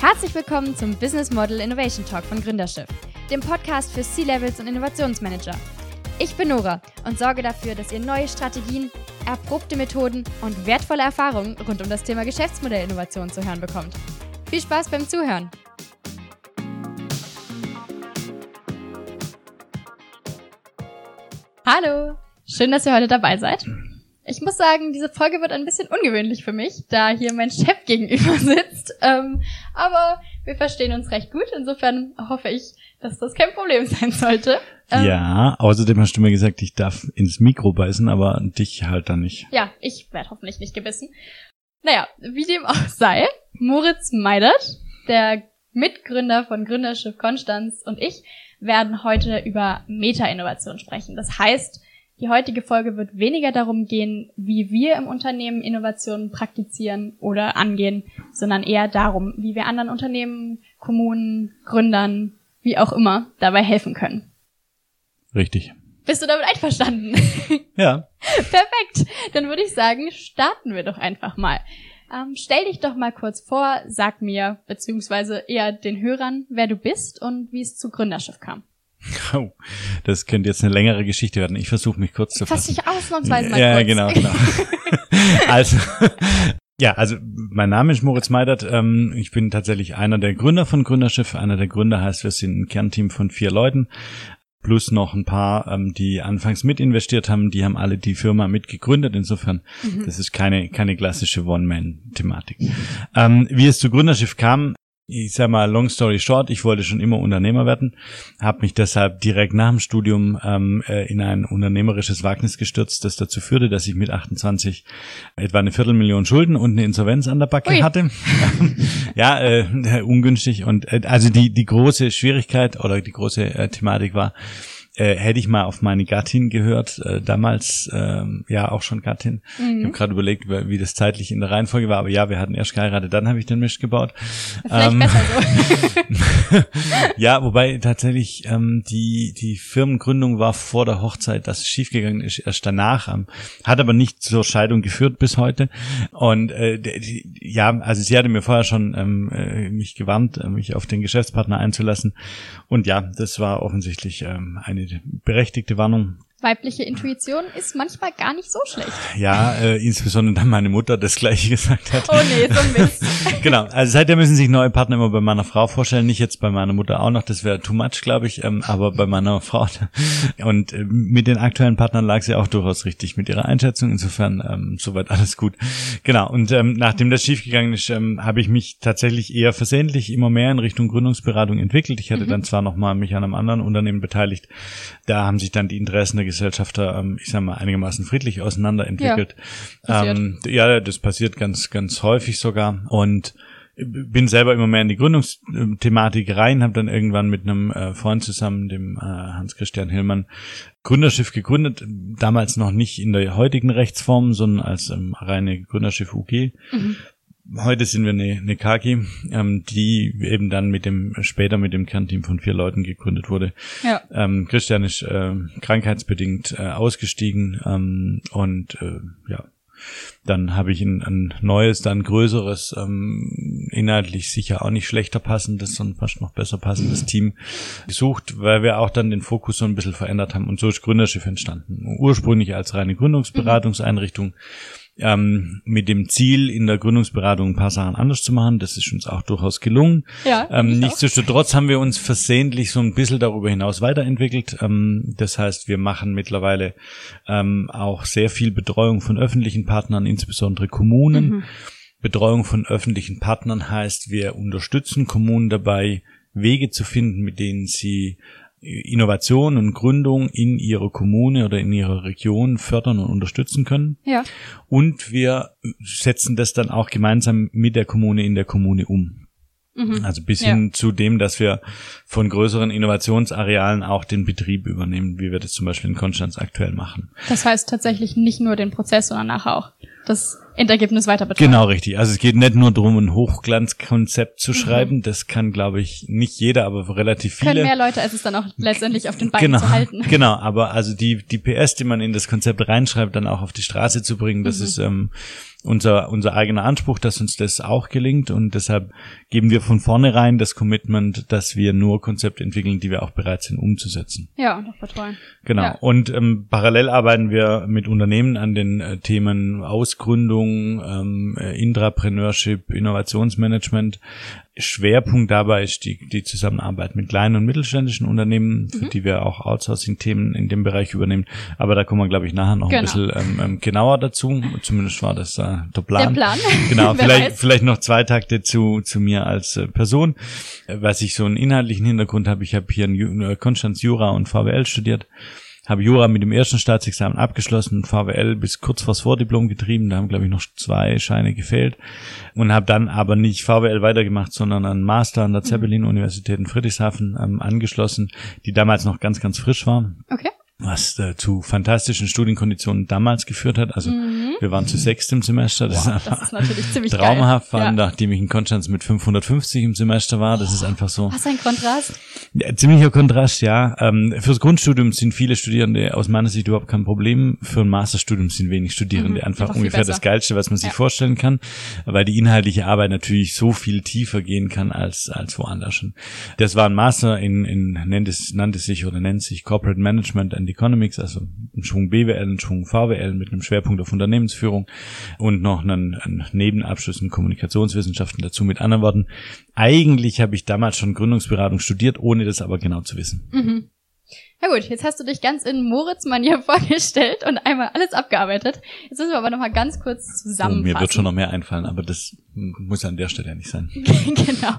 Herzlich willkommen zum Business Model Innovation Talk von Gründerschiff, dem Podcast für C-Levels und Innovationsmanager. Ich bin Nora und sorge dafür, dass ihr neue Strategien, erprobte Methoden und wertvolle Erfahrungen rund um das Thema Geschäftsmodellinnovation zu hören bekommt. Viel Spaß beim Zuhören! Hallo, schön, dass ihr heute dabei seid. Ich muss sagen, diese Folge wird ein bisschen ungewöhnlich für mich, da hier mein Chef gegenüber sitzt. Ähm, aber wir verstehen uns recht gut. Insofern hoffe ich, dass das kein Problem sein sollte. Ähm, ja, außerdem hast du mir gesagt, ich darf ins Mikro beißen, aber dich halt dann nicht. Ja, ich werde hoffentlich nicht gebissen. Naja, wie dem auch sei, Moritz Meidert, der Mitgründer von Gründerschiff Konstanz und ich werden heute über Meta-Innovation sprechen. Das heißt, die heutige Folge wird weniger darum gehen, wie wir im Unternehmen Innovationen praktizieren oder angehen, sondern eher darum, wie wir anderen Unternehmen, Kommunen, Gründern, wie auch immer, dabei helfen können. Richtig. Bist du damit einverstanden? Ja. Perfekt. Dann würde ich sagen, starten wir doch einfach mal. Ähm, stell dich doch mal kurz vor, sag mir, beziehungsweise eher den Hörern, wer du bist und wie es zu Gründerschiff kam. Oh, das könnte jetzt eine längere Geschichte werden. Ich versuche mich kurz zu fassen. Fass dich ausnahmsweise mal ja, kurz. genau, genau. also, ja, also mein Name ist Moritz Meidert. Ähm, ich bin tatsächlich einer der Gründer von Gründerschiff. Einer der Gründer heißt, wir sind ein Kernteam von vier Leuten. Plus noch ein paar, ähm, die anfangs mit investiert haben, die haben alle die Firma mitgegründet. Insofern, mhm. das ist keine, keine klassische One-Man-Thematik. Ähm, wie es zu Gründerschiff kam, ich sag mal, long story short, ich wollte schon immer Unternehmer werden, habe mich deshalb direkt nach dem Studium ähm, äh, in ein unternehmerisches Wagnis gestürzt, das dazu führte, dass ich mit 28 etwa eine Viertelmillion Schulden und eine Insolvenz an der Backe Ui. hatte. ja, äh, ungünstig. Und äh, also die, die große Schwierigkeit oder die große äh, Thematik war, äh, hätte ich mal auf meine Gattin gehört, äh, damals ähm, ja auch schon Gattin. Mhm. Ich habe gerade überlegt, wie das zeitlich in der Reihenfolge war, aber ja, wir hatten erst geheiratet, dann habe ich den Mist gebaut. Vielleicht ähm, besser so. ja, wobei tatsächlich ähm, die die Firmengründung war vor der Hochzeit, das schiefgegangen ist erst danach, ähm, hat aber nicht zur Scheidung geführt bis heute. Und äh, die, ja, also sie hatte mir vorher schon ähm, äh, mich gewarnt, äh, mich auf den Geschäftspartner einzulassen. Und ja, das war offensichtlich ähm, eine berechtigte Warnung weibliche Intuition ist manchmal gar nicht so schlecht. Ja, äh, insbesondere dann meine Mutter das gleiche gesagt hat. Oh nee, so Mist. genau, also seitdem müssen sich neue Partner immer bei meiner Frau vorstellen, nicht jetzt bei meiner Mutter auch noch, das wäre too much, glaube ich, ähm, aber bei meiner Frau. Und äh, mit den aktuellen Partnern lag sie auch durchaus richtig mit ihrer Einschätzung, insofern ähm, soweit alles gut. Genau, und ähm, nachdem das schiefgegangen ist, ähm, habe ich mich tatsächlich eher versehentlich immer mehr in Richtung Gründungsberatung entwickelt. Ich hatte mhm. dann zwar nochmal mich an einem anderen Unternehmen beteiligt, da haben sich dann die Interessen der Gesellschafter, ähm, ich sag mal, einigermaßen friedlich auseinanderentwickelt. Ja, ähm, ja, das passiert ganz, ganz häufig sogar. Und bin selber immer mehr in die Gründungsthematik rein, habe dann irgendwann mit einem äh, Freund zusammen, dem äh, Hans-Christian Hillmann, Gründerschiff gegründet, damals noch nicht in der heutigen Rechtsform, sondern als ähm, reine Gründerschiff UG. Mhm. Heute sind wir eine, eine Kaki, ähm, die eben dann mit dem später mit dem Kernteam von vier Leuten gegründet wurde. Ja. Ähm, Christian ist äh, krankheitsbedingt äh, ausgestiegen ähm, und äh, ja, dann habe ich ein, ein neues, dann größeres, ähm, inhaltlich sicher auch nicht schlechter passendes, sondern fast noch besser passendes Team gesucht, weil wir auch dann den Fokus so ein bisschen verändert haben. Und so ist Gründerschiff entstanden. Ursprünglich als reine Gründungsberatungseinrichtung. Mhm ähm, mit dem Ziel, in der Gründungsberatung ein paar Sachen anders zu machen. Das ist uns auch durchaus gelungen. Ja, ähm, nichtsdestotrotz haben wir uns versehentlich so ein bisschen darüber hinaus weiterentwickelt. Ähm, das heißt, wir machen mittlerweile ähm, auch sehr viel Betreuung von öffentlichen Partnern, insbesondere Kommunen. Mhm. Betreuung von öffentlichen Partnern heißt, wir unterstützen Kommunen dabei, Wege zu finden, mit denen sie Innovation und Gründung in ihrer Kommune oder in ihrer Region fördern und unterstützen können. Ja. Und wir setzen das dann auch gemeinsam mit der Kommune in der Kommune um. Mhm. Also bis hin ja. zu dem, dass wir von größeren Innovationsarealen auch den Betrieb übernehmen, wie wir das zum Beispiel in Konstanz aktuell machen. Das heißt tatsächlich nicht nur den Prozess, sondern nachher auch das Endergebnis weiter betreuen. Genau, richtig. Also es geht nicht nur darum, ein Hochglanzkonzept zu schreiben. Mhm. Das kann, glaube ich, nicht jeder, aber relativ viele. Können mehr Leute, als es dann auch letztendlich auf den Beinen genau, zu halten. Genau, aber also die, die PS, die man in das Konzept reinschreibt, dann auch auf die Straße zu bringen, das mhm. ist ähm, unser, unser eigener Anspruch, dass uns das auch gelingt und deshalb geben wir von vornherein das Commitment, dass wir nur Konzepte entwickeln, die wir auch bereit sind umzusetzen. Ja, und auch betreuen. Genau. Ja. Und ähm, parallel arbeiten wir mit Unternehmen an den äh, Themen Ausgründung, ähm, äh, Intrapreneurship, Innovationsmanagement, Schwerpunkt dabei ist die, die Zusammenarbeit mit kleinen und mittelständischen Unternehmen, für mhm. die wir auch Outsourcing-Themen in dem Bereich übernehmen. Aber da kommen wir, glaube ich, nachher noch genau. ein bisschen ähm, ähm, genauer dazu. Zumindest war das äh, der Plan. Der Plan. Genau, vielleicht, vielleicht noch zwei Takte zu, zu mir als äh, Person. Was ich so einen inhaltlichen Hintergrund habe, ich habe hier in äh, Konstanz Jura und VWL studiert habe Jura mit dem ersten Staatsexamen abgeschlossen, VWL bis kurz vors Vordiplom getrieben, da haben glaube ich noch zwei Scheine gefehlt. Und habe dann aber nicht VWL weitergemacht, sondern einen Master an der Zeppelin-Universität in Friedrichshafen ähm, angeschlossen, die damals noch ganz, ganz frisch war. Okay was äh, zu fantastischen Studienkonditionen damals geführt hat. Also mhm. wir waren zu sechst im Semester. Das, wow, ist, das ist natürlich ziemlich traumhaft geil. ja. nachdem ich in Konstanz mit 550 im Semester war. Das oh, ist einfach so. Was ein Kontrast. Ja, ziemlicher Kontrast, ja. Ähm, fürs Grundstudium sind viele Studierende aus meiner Sicht überhaupt kein Problem. Für ein Masterstudium sind wenig Studierende mhm, einfach ungefähr das Geilste, was man sich ja. vorstellen kann, weil die inhaltliche Arbeit natürlich so viel tiefer gehen kann als als woanders schon. Das war ein Master in, in nennt es, nannte sich oder nennt sich Corporate Management and Economics, also ein Schwung BWL, ein Schwung VWL mit einem Schwerpunkt auf Unternehmensführung und noch einen, einen Nebenabschluss in Kommunikationswissenschaften dazu. Mit anderen Worten, eigentlich habe ich damals schon Gründungsberatung studiert, ohne das aber genau zu wissen. Mhm. Ja gut, jetzt hast du dich ganz in Moritz-Manier vorgestellt und einmal alles abgearbeitet. Jetzt müssen wir aber nochmal ganz kurz zusammenfassen. Oh, mir wird schon noch mehr einfallen, aber das muss an der Stelle ja nicht sein. genau.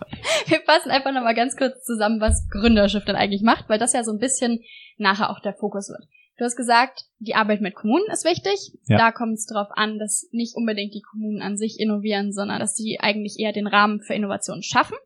Wir fassen einfach nochmal ganz kurz zusammen, was Gründerschiff denn eigentlich macht, weil das ja so ein bisschen nachher auch der Fokus wird. Du hast gesagt, die Arbeit mit Kommunen ist wichtig. Ja. Da kommt es darauf an, dass nicht unbedingt die Kommunen an sich innovieren, sondern dass sie eigentlich eher den Rahmen für Innovation schaffen.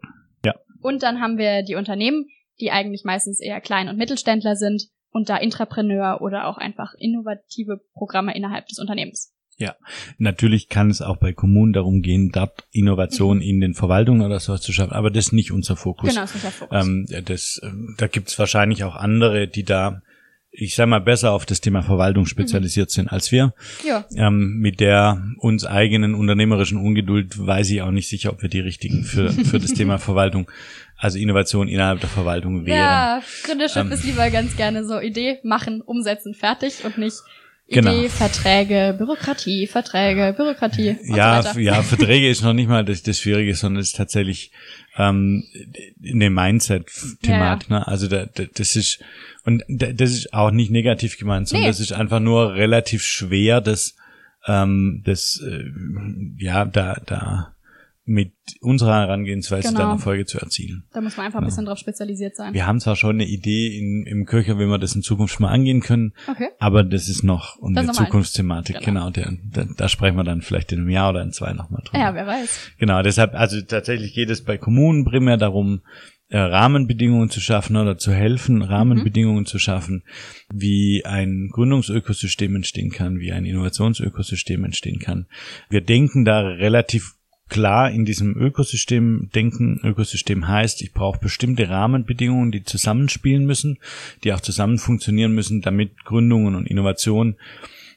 Ja. Und dann haben wir die Unternehmen, die eigentlich meistens eher Klein- und Mittelständler sind und da Intrapreneur oder auch einfach innovative Programme innerhalb des Unternehmens. Ja, natürlich kann es auch bei Kommunen darum gehen, dort Innovation mhm. in den Verwaltungen oder so zu schaffen, aber das ist nicht unser Fokus. Genau, das ist nicht der Fokus. Ähm, das, ähm, da gibt es wahrscheinlich auch andere, die da ich sag mal, besser auf das Thema Verwaltung spezialisiert mhm. sind als wir. Ja. Ähm, mit der uns eigenen unternehmerischen Ungeduld weiß ich auch nicht sicher, ob wir die richtigen für, für das Thema Verwaltung, also Innovation innerhalb der Verwaltung wären. Ja, Gründerschiff ähm, ist lieber ganz gerne so Idee machen, umsetzen, fertig und nicht Genau. Idee, Verträge, Bürokratie, Verträge, Bürokratie. ja, so ja, Verträge ist noch nicht mal das, das Schwierige, sondern es ist tatsächlich ähm, eine Mindset-Thematik. Ja. Ne? Also da, da, das ist und das ist auch nicht negativ gemeint, sondern nee. das ist einfach nur relativ schwer, das, ähm, das äh, ja da da mit unserer Herangehensweise genau. dann Erfolge zu erzielen. Da muss man einfach ein bisschen drauf spezialisiert sein. Wir haben zwar schon eine Idee in, im Köcher, wie wir das in Zukunft mal angehen können, okay. aber das ist noch eine Zukunftsthematik. Genau, genau der, der, da sprechen wir dann vielleicht in einem Jahr oder in zwei nochmal drüber. Ja, wer weiß. Genau, deshalb, also tatsächlich geht es bei Kommunen primär darum, äh, Rahmenbedingungen zu schaffen oder zu helfen, Rahmenbedingungen mhm. zu schaffen, wie ein Gründungsökosystem entstehen kann, wie ein Innovationsökosystem entstehen kann. Wir denken da relativ klar in diesem Ökosystem denken. Ökosystem heißt, ich brauche bestimmte Rahmenbedingungen, die zusammenspielen müssen, die auch zusammen funktionieren müssen, damit Gründungen und Innovation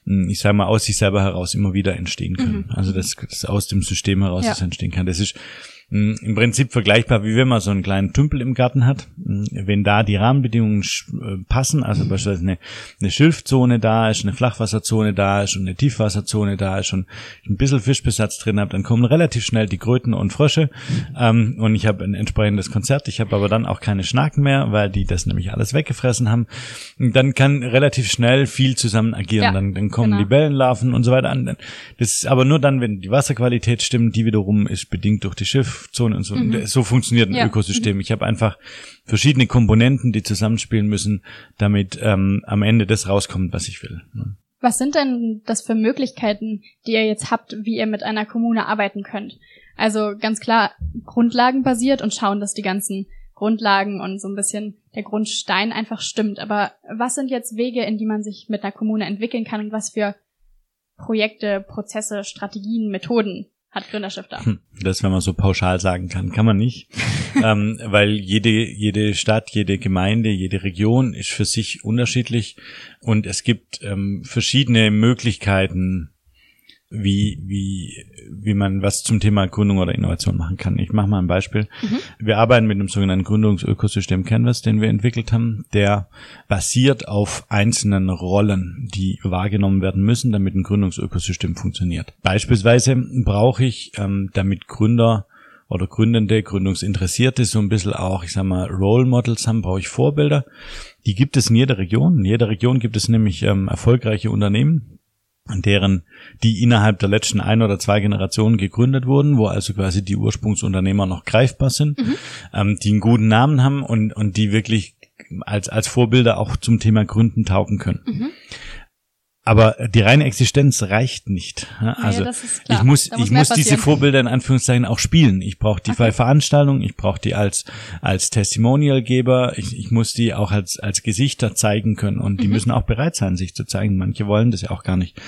hm, ich sage mal, aus sich selber heraus immer wieder entstehen können. Mhm. Also dass das aus dem System heraus ja. entstehen kann. Das ist im Prinzip vergleichbar, wie wenn man so einen kleinen Tümpel im Garten hat. Hm, wenn da die Rahmenbedingungen äh, passen, also beispielsweise eine, eine Schilfzone da ist, eine Flachwasserzone da ist und eine Tiefwasserzone da ist und ein bisschen Fischbesatz drin habe, dann kommen relativ schnell die Kröten und Frösche ähm, und ich habe ein entsprechendes Konzert. Ich habe aber dann auch keine Schnaken mehr, weil die das nämlich alles weggefressen haben. Und dann kann relativ schnell viel zusammen agieren. Ja, dann, dann kommen genau. Libellenlarven und so weiter an. Das ist aber nur dann, wenn die Wasserqualität stimmt, die wiederum ist bedingt durch die Schiff Zone und so. Mhm. So funktioniert ein ja. Ökosystem. Mhm. Ich habe einfach verschiedene Komponenten, die zusammenspielen müssen, damit ähm, am Ende das rauskommt, was ich will. Ne? Was sind denn das für Möglichkeiten, die ihr jetzt habt, wie ihr mit einer Kommune arbeiten könnt? Also ganz klar grundlagenbasiert und schauen, dass die ganzen Grundlagen und so ein bisschen der Grundstein einfach stimmt. Aber was sind jetzt Wege, in die man sich mit einer Kommune entwickeln kann und was für Projekte, Prozesse, Strategien, Methoden hat Gründerschiff da? Hm, das, wenn man so pauschal sagen kann, kann man nicht. ähm, weil jede, jede Stadt, jede Gemeinde, jede Region ist für sich unterschiedlich und es gibt ähm, verschiedene Möglichkeiten, wie, wie, wie man was zum Thema Gründung oder Innovation machen kann. Ich mache mal ein Beispiel. Mhm. Wir arbeiten mit einem sogenannten Gründungsökosystem Canvas, den wir entwickelt haben, der basiert auf einzelnen Rollen, die wahrgenommen werden müssen, damit ein Gründungsökosystem funktioniert. Beispielsweise brauche ich, ähm, damit Gründer oder Gründende, Gründungsinteressierte so ein bisschen auch, ich sag mal, Role Models haben, brauche ich Vorbilder. Die gibt es in jeder Region. In jeder Region gibt es nämlich ähm, erfolgreiche Unternehmen, deren, die innerhalb der letzten ein oder zwei Generationen gegründet wurden, wo also quasi die Ursprungsunternehmer noch greifbar sind, mhm. ähm, die einen guten Namen haben und, und die wirklich als, als Vorbilder auch zum Thema Gründen taugen können. Mhm. Aber die reine Existenz reicht nicht. Also ja, ich muss, muss ich muss diese Vorbilder in Anführungszeichen auch spielen. Ich brauche die okay. bei Veranstaltungen, ich brauche die als als Testimonialgeber, ich, ich muss die auch als als Gesichter zeigen können und die mhm. müssen auch bereit sein, sich zu zeigen. Manche wollen das ja auch gar nicht.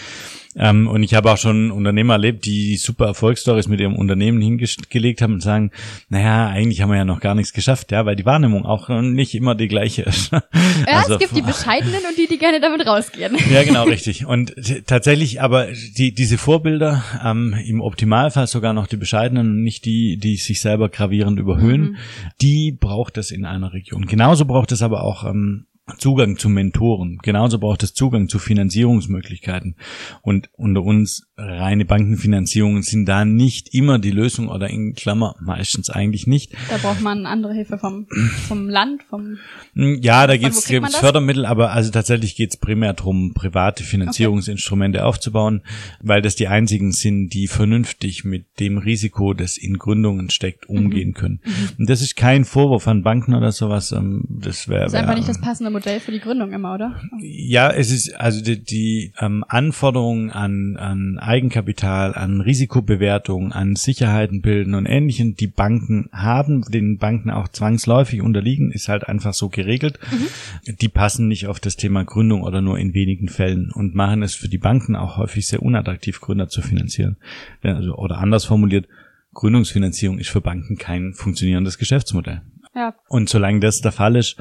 Ähm, und ich habe auch schon Unternehmer erlebt, die super Erfolgsstories mit ihrem Unternehmen hingelegt haben und sagen, naja, eigentlich haben wir ja noch gar nichts geschafft, ja, weil die Wahrnehmung auch nicht immer die gleiche ist. Ja, also, es gibt die Bescheidenen und die, die gerne damit rausgehen. Ja, genau, richtig. Und tatsächlich aber die, diese Vorbilder, ähm, im Optimalfall sogar noch die Bescheidenen und nicht die, die sich selber gravierend überhöhen, mhm. die braucht es in einer Region. Genauso braucht es aber auch ähm, Zugang zu Mentoren. Genauso braucht es Zugang zu Finanzierungsmöglichkeiten. Und unter uns reine Bankenfinanzierungen sind da nicht immer die Lösung oder in Klammer meistens eigentlich nicht. Da braucht man andere Hilfe vom, vom Land, vom Ja, da gibt es Fördermittel, aber also tatsächlich geht es primär darum, private Finanzierungsinstrumente okay. aufzubauen, weil das die einzigen sind, die vernünftig mit dem Risiko, das in Gründungen steckt, umgehen mhm. können. Mhm. Und das ist kein Vorwurf an Banken oder sowas. Ähm, das wäre. Ist einfach nicht das passende Modell für die Gründung immer, oder? Ja, es ist also die, die ähm, Anforderungen an, an Eigenkapital, an Risikobewertung, an Sicherheiten bilden und ähnlichen, die Banken haben, den Banken auch zwangsläufig unterliegen, ist halt einfach so geregelt. Mhm. Die passen nicht auf das Thema Gründung oder nur in wenigen Fällen und machen es für die Banken auch häufig sehr unattraktiv, Gründer zu finanzieren. Also, oder anders formuliert, Gründungsfinanzierung ist für Banken kein funktionierendes Geschäftsmodell. Ja. Und solange das der Fall ist,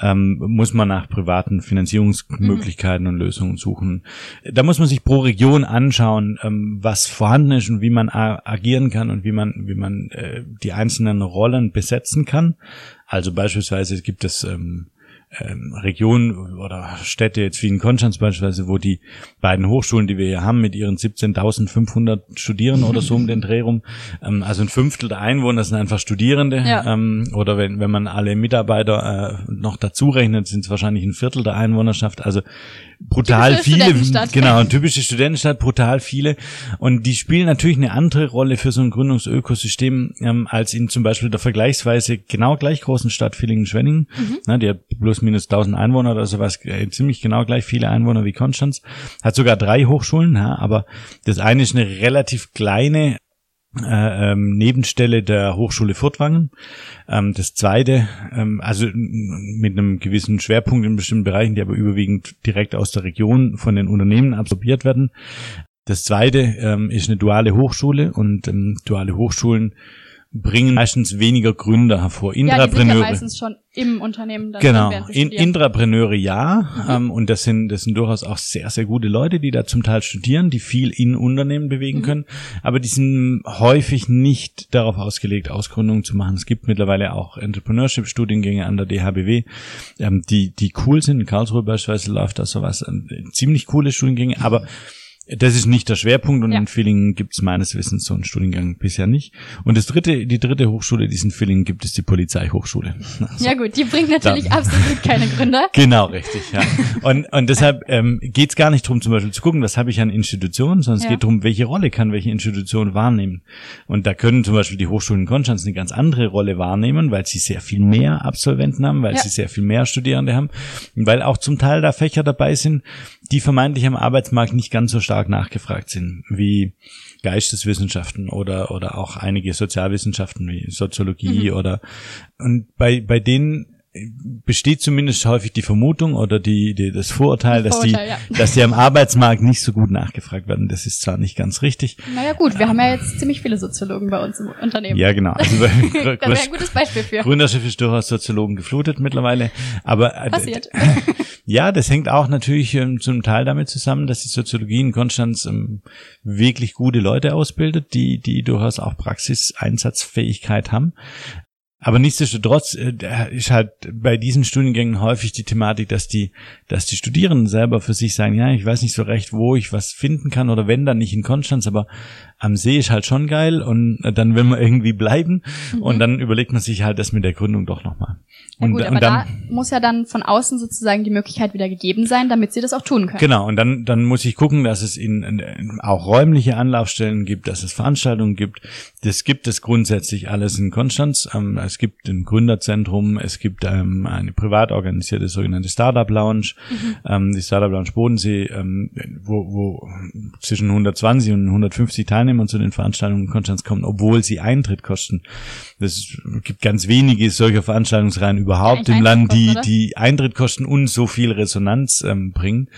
ähm, muss man nach privaten Finanzierungsmöglichkeiten mhm. und Lösungen suchen. Da muss man sich pro Region anschauen, ähm, was vorhanden ist und wie man agieren kann und wie man, wie man äh, die einzelnen Rollen besetzen kann. Also beispielsweise gibt es ähm, ähm, Regionen oder Städte jetzt wie in Konstanz beispielsweise, wo die beiden Hochschulen, die wir hier haben, mit ihren 17.500 Studierenden oder so um den Dreh rum, ähm, also ein Fünftel der Einwohner sind einfach Studierende ja. ähm, oder wenn, wenn man alle Mitarbeiter äh, noch dazu rechnet, sind es wahrscheinlich ein Viertel der Einwohnerschaft, also brutal viele, genau, typische Studentenstadt, brutal viele. Und die spielen natürlich eine andere Rolle für so ein Gründungsökosystem ähm, als in zum Beispiel der vergleichsweise genau gleich großen Stadt Villingen-Schwenningen, mhm. die hat plus minus 1000 Einwohner oder sowas, äh, ziemlich genau gleich viele Einwohner wie Konstanz, hat sogar drei Hochschulen, ja, aber das eine ist eine relativ kleine äh, ähm, Nebenstelle der Hochschule Furtwangen. Ähm, das zweite, ähm, also mit einem gewissen Schwerpunkt in bestimmten Bereichen, die aber überwiegend direkt aus der Region von den Unternehmen absorbiert werden. Das zweite ähm, ist eine duale Hochschule und ähm, duale Hochschulen bringen meistens weniger Gründer hervor. Intrapreneure. Ja, die sind ja meistens schon im Unternehmen. Dann genau. In, Intrapreneure ja. Mhm. Ähm, und das sind, das sind durchaus auch sehr, sehr gute Leute, die da zum Teil studieren, die viel in Unternehmen bewegen mhm. können. Aber die sind häufig nicht darauf ausgelegt, Ausgründungen zu machen. Es gibt mittlerweile auch Entrepreneurship-Studiengänge an der DHBW, ähm, die, die cool sind. In Karlsruhe beispielsweise läuft da sowas. Äh, ziemlich coole Studiengänge, aber das ist nicht der Schwerpunkt und ja. in Villingen gibt es meines Wissens so einen Studiengang bisher nicht. Und das dritte, die dritte Hochschule, die es in Villingen gibt, ist die Polizeihochschule. Also, ja gut, die bringt natürlich dann, absolut keine Gründer. Genau, richtig, ja. Und, und deshalb ähm, geht es gar nicht darum, zum Beispiel zu gucken, was habe ich an Institutionen, sondern es ja. geht darum, welche Rolle kann welche Institution wahrnehmen. Und da können zum Beispiel die Hochschulen in Konstanz eine ganz andere Rolle wahrnehmen, weil sie sehr viel mehr Absolventen haben, weil ja. sie sehr viel mehr Studierende haben, weil auch zum Teil da Fächer dabei sind, die vermeintlich am Arbeitsmarkt nicht ganz so stark nachgefragt sind, wie Geisteswissenschaften oder, oder auch einige Sozialwissenschaften wie Soziologie mhm. oder, und bei, bei denen besteht zumindest häufig die Vermutung oder die, die das Vorurteil, Das dass die, Vorurteil, ja. dass die am Arbeitsmarkt nicht so gut nachgefragt werden. Das ist zwar nicht ganz richtig. Naja gut, wir haben ja jetzt ziemlich viele Soziologen bei uns im Unternehmen. Ja, genau. Also bei da wäre ein gutes Beispiel für. Gründerschiff ist durchaus Soziologen geflutet mittlerweile. Aber äh, Passiert. Ja, das hängt auch natürlich ähm, zum Teil damit zusammen, dass die Soziologie in Konstanz ähm, wirklich gute Leute ausbildet, die, die durchaus auch Praxiseinsatzfähigkeit haben. Aber nichtsdestotrotz äh, ist halt bei diesen Studiengängen häufig die Thematik, dass die, dass die Studierenden selber für sich sagen, ja, ich weiß nicht so recht, wo ich was finden kann oder wenn dann nicht in Konstanz, aber am See ist halt schon geil und äh, dann will man irgendwie bleiben und dann überlegt man sich halt das mit der Gründung doch nochmal. Ja Und, gut, aber und dann, da muss ja dann von außen sozusagen die Möglichkeit wieder gegeben sein, damit sie das auch tun können. Genau, und dann, dann muss ich gucken, dass es in, in auch räumliche Anlaufstellen gibt, dass es Veranstaltungen gibt. Das gibt es grundsätzlich alles in Konstanz. Ähm, es gibt ein Gründerzentrum, es gibt ähm, eine privat organisierte sogenannte Startup Lounge, ähm, die Startup Lounge Bodensee, ähm, wo, wo zwischen 120 und 150 Teilnehmer zu den Veranstaltungen Konstanz kommen, obwohl sie Eintritt kosten. Es gibt ganz wenige solcher Veranstaltungsreihen überhaupt im Land, die, kosten, die Eintritt kosten und so viel Resonanz ähm, bringen.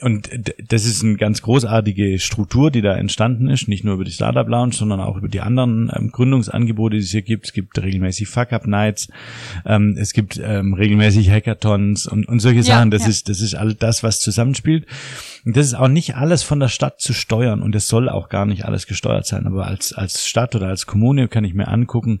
Und das ist eine ganz großartige Struktur, die da entstanden ist, nicht nur über die Startup Lounge, sondern auch über die anderen ähm, Gründungsangebote, die es hier gibt. Es gibt regelmäßig Fuck-Up-Nights, ähm, es gibt ähm, regelmäßig Hackathons und, und solche Ja, Sachen. Das ja. ist, das ist all das, was zusammenspielt. Und das ist auch nicht alles von der Stadt zu steuern und es soll auch gar nicht alles gesteuert sein. Aber als, als Stadt oder als Kommune kann ich mir angucken,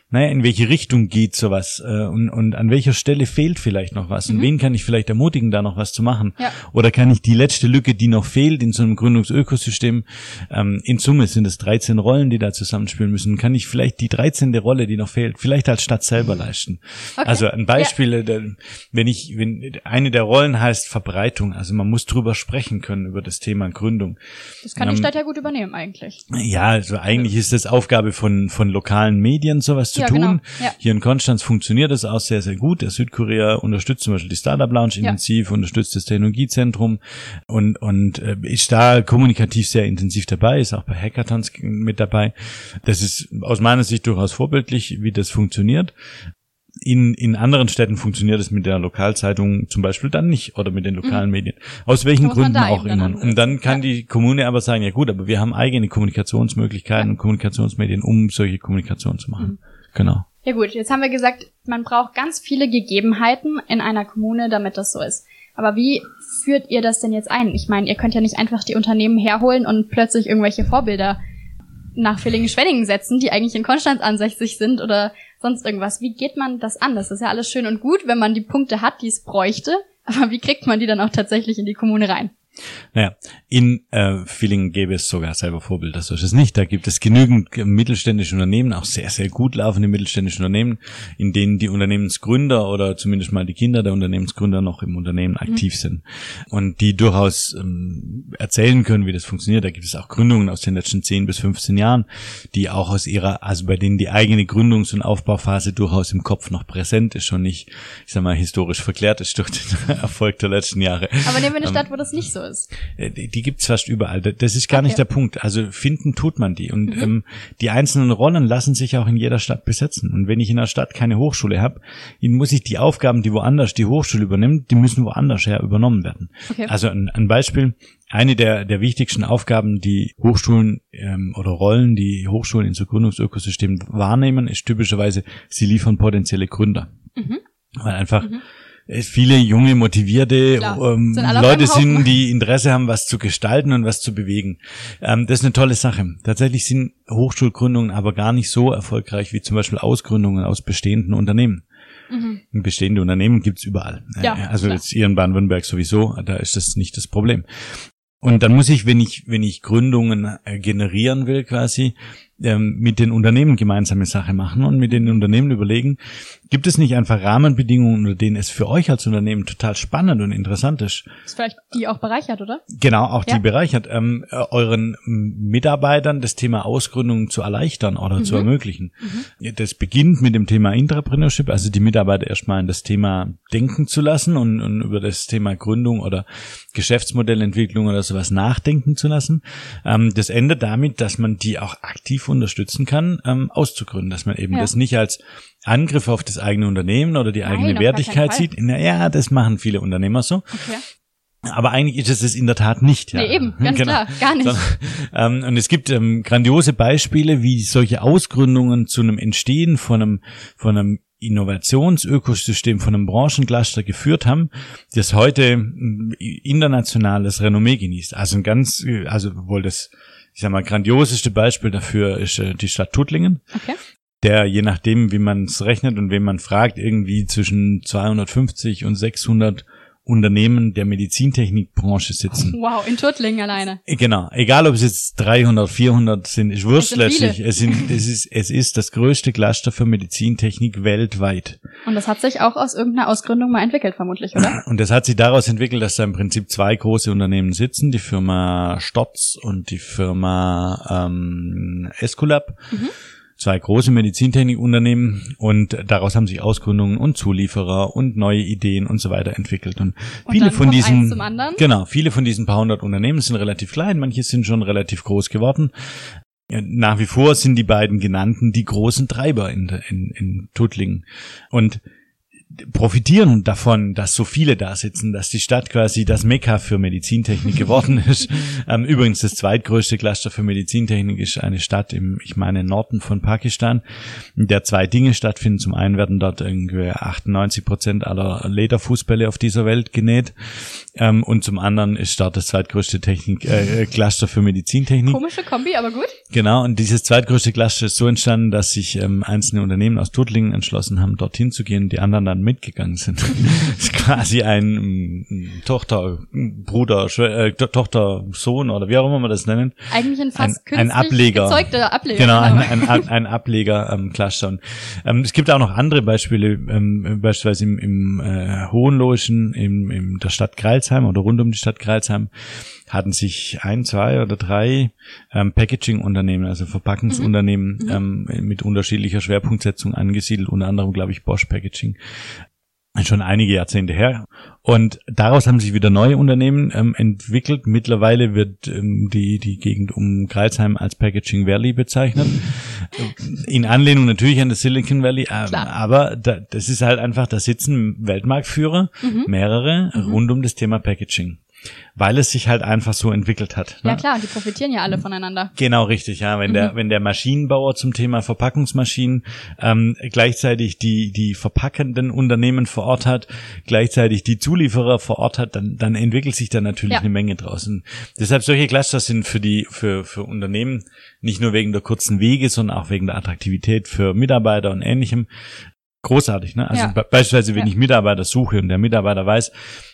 naja, in welche Richtung geht sowas äh, und, und an welcher Stelle fehlt vielleicht noch was und wen kann ich vielleicht ermutigen, da noch was zu machen? Ja. Oder kann ich die letzte Lücke, die noch fehlt in so einem Gründungsökosystem, ähm, in Summe sind es 13 Rollen, die da zusammenspielen müssen, kann ich vielleicht die 13. Rolle, die noch fehlt, vielleicht als Stadt selber leisten? Okay. Also ein Beispiel, äh, da- wenn ich, wenn eine der Rollen heißt Verbreitung, also man muss drüber sprechen können über das Thema Gründung. Das kann die Ähm, Stadt ja gut übernehmen eigentlich. Ja, also eigentlich ist das Aufgabe von, von lokalen Medien, sowas zu Ja, tun. genau. Ja. Hier in Konstanz funktioniert das auch sehr, sehr gut. Der Südkorea unterstützt zum Beispiel die Startup Lounge Ja. intensiv, unterstützt das Technologiezentrum und, und äh, ist da kommunikativ sehr intensiv dabei, ist auch bei Hackathons mit dabei. Das ist aus meiner Sicht durchaus vorbildlich, wie das funktioniert. In, in anderen Städten funktioniert es mit der Lokalzeitung zum Beispiel dann nicht oder mit den lokalen Medien. Aus welchen Mhm. Gründen auch immer. Und dann kann die Kommune aber sagen, ja gut, aber wir haben eigene Kommunikationsmöglichkeiten und Kommunikationsmedien, um solche Kommunikation zu Mhm. Genau. Ja gut, jetzt haben wir gesagt, man braucht ganz viele Gegebenheiten in einer Kommune, damit das so ist. Aber wie führt ihr das denn jetzt ein? Ich meine, ihr könnt ja nicht einfach die Unternehmen herholen und plötzlich irgendwelche Vorbilder nach Villingen-Schwenningen setzen, die eigentlich in Konstanz ansässig sind oder sonst irgendwas. Wie geht man das an? Das ist ja alles schön und gut, wenn man die Punkte hat, die es bräuchte. Aber wie kriegt man die dann auch tatsächlich in die Kommune rein? Naja, in äh, Villingen gäbe es sogar selber Vorbilder, so ist es nicht. Da gibt es genügend mittelständische Unternehmen, auch sehr, sehr gut laufende mittelständische Unternehmen, in denen die Unternehmensgründer oder zumindest mal die Kinder der Unternehmensgründer noch im Unternehmen aktiv sind und die durchaus ähm, erzählen können, wie das funktioniert. Da gibt es auch Gründungen aus den letzten 10 bis 15 Jahren, die auch aus ihrer, also bei denen die eigene Gründungs- und Aufbauphase durchaus im Kopf noch präsent ist und nicht, ich sag mal, historisch verklärt ist durch den Erfolg der letzten Jahre. Aber nehmen wir eine Ähm, Stadt, wo das nicht so ist. äh, Die, gibt's fast überall. Da- Das ist gar Okay. nicht der Punkt. Also finden tut man die. Und ähm, die einzelnen Rollen lassen sich auch in jeder Stadt besetzen. Und wenn ich in einer Stadt keine Hochschule habe, dann muss ich die Aufgaben, die woanders die Hochschule übernimmt, die müssen woanders her übernommen werden. Okay. Also ein, ein Beispiel. Eine der, der wichtigsten Aufgaben, die Hochschulen ähm, oder Rollen, die Hochschulen in so Gründungsökosystemen wahrnehmen, ist typischerweise, sie liefern potenzielle Gründer. Weil einfach es viele junge, motivierte Klar. ähm, Sind Leute sind, die Interesse haben, was zu gestalten und was zu bewegen. Ähm, das ist eine tolle Sache. Tatsächlich sind Hochschulgründungen aber gar nicht so erfolgreich wie zum Beispiel Ausgründungen aus bestehenden Unternehmen. Bestehende Unternehmen gibt's überall. Mhm. Ja, Äh, also klar. jetzt hier in Baden-Württemberg sowieso, da ist das nicht das Problem. Und dann muss ich, wenn ich, wenn ich Gründungen äh, generieren will, quasi, ähm, mit den Unternehmen gemeinsame Sache machen und mit den Unternehmen überlegen, gibt es nicht einfach Rahmenbedingungen, unter denen es für euch als Unternehmen total spannend und interessant ist, Ist vielleicht die auch bereichert, oder? genau auch Ja. die bereichert, ähm, äh, euren Mitarbeitern das Thema Ausgründung zu erleichtern oder Mhm. zu ermöglichen. Das beginnt mit dem Thema Entrepreneurship, also die Mitarbeiter erstmal in das Thema denken zu lassen und, und über das Thema Gründung oder Geschäftsmodellentwicklung oder sowas nachdenken zu lassen. Ähm, das endet damit, dass man die auch aktiv unterstützen kann, ähm, auszugründen, dass man eben Ja. das nicht als Angriff auf das eigene Unternehmen oder die Nein, eigene Wertigkeit sieht. Naja, das machen viele Unternehmer so. Okay. Aber eigentlich ist es das in der Tat nicht. Ja. Nee, eben, ganz Genau. klar, gar nicht. Sondern, ähm, und es gibt ähm, grandiose Beispiele, wie solche Ausgründungen zu einem Entstehen von einem, von einem Innovationsökosystem, von einem Branchencluster geführt haben, das heute internationales Renommee genießt. Also ein ganz, äh, also wohl das, ich sag mal, grandioseste Beispiel dafür ist äh, die Stadt Tuttlingen Okay. der je nachdem, wie man es rechnet und wen man fragt, irgendwie zwischen 250 und 600 Unternehmen der Medizintechnikbranche sitzen. Wow, in Turtlingen alleine. Genau, egal ob es jetzt 300, 400 sind, ist wurscht letztlich. Es, sind, es, ist, es ist das größte Cluster für Medizintechnik weltweit. Und das hat sich auch aus irgendeiner Ausgründung mal entwickelt, vermutlich, oder? Und das hat sich daraus entwickelt, dass da im Prinzip zwei große Unternehmen sitzen, die Firma Stotz und die Firma ähm, Esculap. Mhm. Zwei große Medizintechnikunternehmen und daraus haben sich Ausgründungen und Zulieferer und neue Ideen und so weiter entwickelt. Und, Und viele von diesen, genau, viele von diesen paar hundert Unternehmen sind relativ klein, manche sind schon relativ groß geworden. Nach wie vor sind die beiden genannten die großen Treiber in, in, in Tuttlingen. Und profitieren davon, dass so viele da sitzen, dass die Stadt quasi das Mekka für Medizintechnik geworden ist. Ähm, übrigens das zweitgrößte Cluster für Medizintechnik ist eine Stadt im, ich meine, Norden von Pakistan, in der zwei Dinge stattfinden. Zum einen werden dort irgendwie 98 Prozent aller Lederfußbälle auf dieser Welt genäht ähm, und zum anderen ist dort das zweitgrößte Technik, äh, Cluster für Medizintechnik. Komische Kombi, aber gut. Genau, und dieses zweitgrößte Cluster ist so entstanden, dass sich ähm, einzelne Unternehmen aus Tuttlingen entschlossen haben, dorthin zu gehen, die anderen dann mitgegangen sind. ist quasi ein ähm, Tochter, Bruder, Schwe äh, To- Tochter, Sohn oder wie auch immer man das nennt. Eigentlich ein fast Ein- ein Ableger. gezeugter Ableger. Genau, ein, ein, ein, ein Ableger ähm. Und, ähm, es gibt auch noch andere Beispiele, ähm, beispielsweise im, im äh, Hohenlohischen, im, in der Stadt Kreilsheim oder rund um die Stadt Kreilsheim hatten sich ein, zwei oder drei ähm, Packaging-Unternehmen, also Verpackungsunternehmen ähm, mit unterschiedlicher Schwerpunktsetzung angesiedelt, unter anderem, glaube ich, Bosch Packaging. Schon einige Jahrzehnte her. Und daraus haben sich wieder neue Unternehmen ähm, entwickelt. Mittlerweile wird ähm, die, die Gegend um Kreilsheim als Packaging Valley bezeichnet. In Anlehnung natürlich an das Silicon Valley. Klar. aber da, das ist halt einfach, da sitzen Weltmarktführer, mehrere, rund um das Thema Packaging. Weil es sich halt einfach so entwickelt hat. Ja ne? klar, die profitieren ja alle voneinander. Genau richtig, ja. Wenn Mhm. der wenn der Maschinenbauer zum Thema Verpackungsmaschinen ähm, gleichzeitig die die verpackenden Unternehmen vor Ort hat, gleichzeitig die Zulieferer vor Ort hat, dann dann entwickelt sich da natürlich Ja. eine Menge draußen. Deshalb solche Cluster sind für die für für Unternehmen nicht nur wegen der kurzen Wege, sondern auch wegen der Attraktivität für Mitarbeiter und ähnlichem großartig. Ne? Also Ja. be- beispielsweise, wenn Ja. ich Mitarbeiter suche und der Mitarbeiter weiß,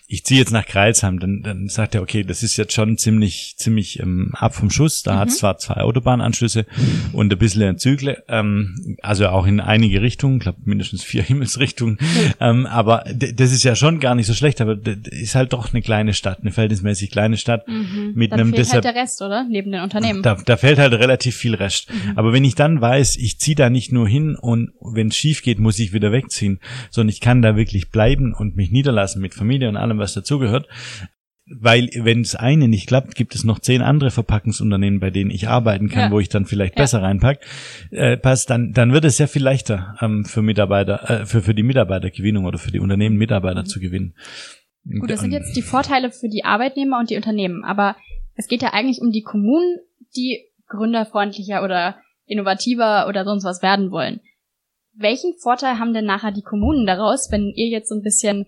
ich ziehe jetzt nach Kreilsheim, dann, dann sagt er, okay, das ist jetzt schon ziemlich, ziemlich ähm, ab vom Schuss. Da Mhm. hat es zwar zwei Autobahnanschlüsse und ein bisschen Zügle, ähm, also auch in einige Richtungen, ich glaube mindestens vier Himmelsrichtungen. ähm, aber das ist ja schon gar nicht so schlecht, aber ist halt doch eine kleine Stadt, eine verhältnismäßig kleine Stadt mit Dann einem fehlt deshalb halt der Rest, oder? Neben den Unternehmen. da, da fällt halt relativ viel Rest. Mhm. Aber wenn ich dann weiß, ich ziehe da nicht nur hin und wenn es schief geht, muss ich wieder wegziehen, sondern ich kann da wirklich bleiben und mich niederlassen mit Familie und allem, was dazugehört. Weil wenn das eine nicht klappt, gibt es noch zehn andere Verpackungsunternehmen, bei denen ich arbeiten kann, Ja. wo ich dann vielleicht Ja. besser reinpack, äh, passt, dann, dann wird es sehr viel leichter ähm, für Mitarbeiter, äh, für, für die Mitarbeitergewinnung oder für die Unternehmen Mitarbeiter zu gewinnen. Mhm. Gut, das sind jetzt die Vorteile für die Arbeitnehmer und die Unternehmen, aber es geht ja eigentlich um die Kommunen, die gründerfreundlicher oder innovativer oder sonst was werden wollen. Welchen Vorteil haben denn nachher die Kommunen daraus, wenn ihr jetzt so ein bisschen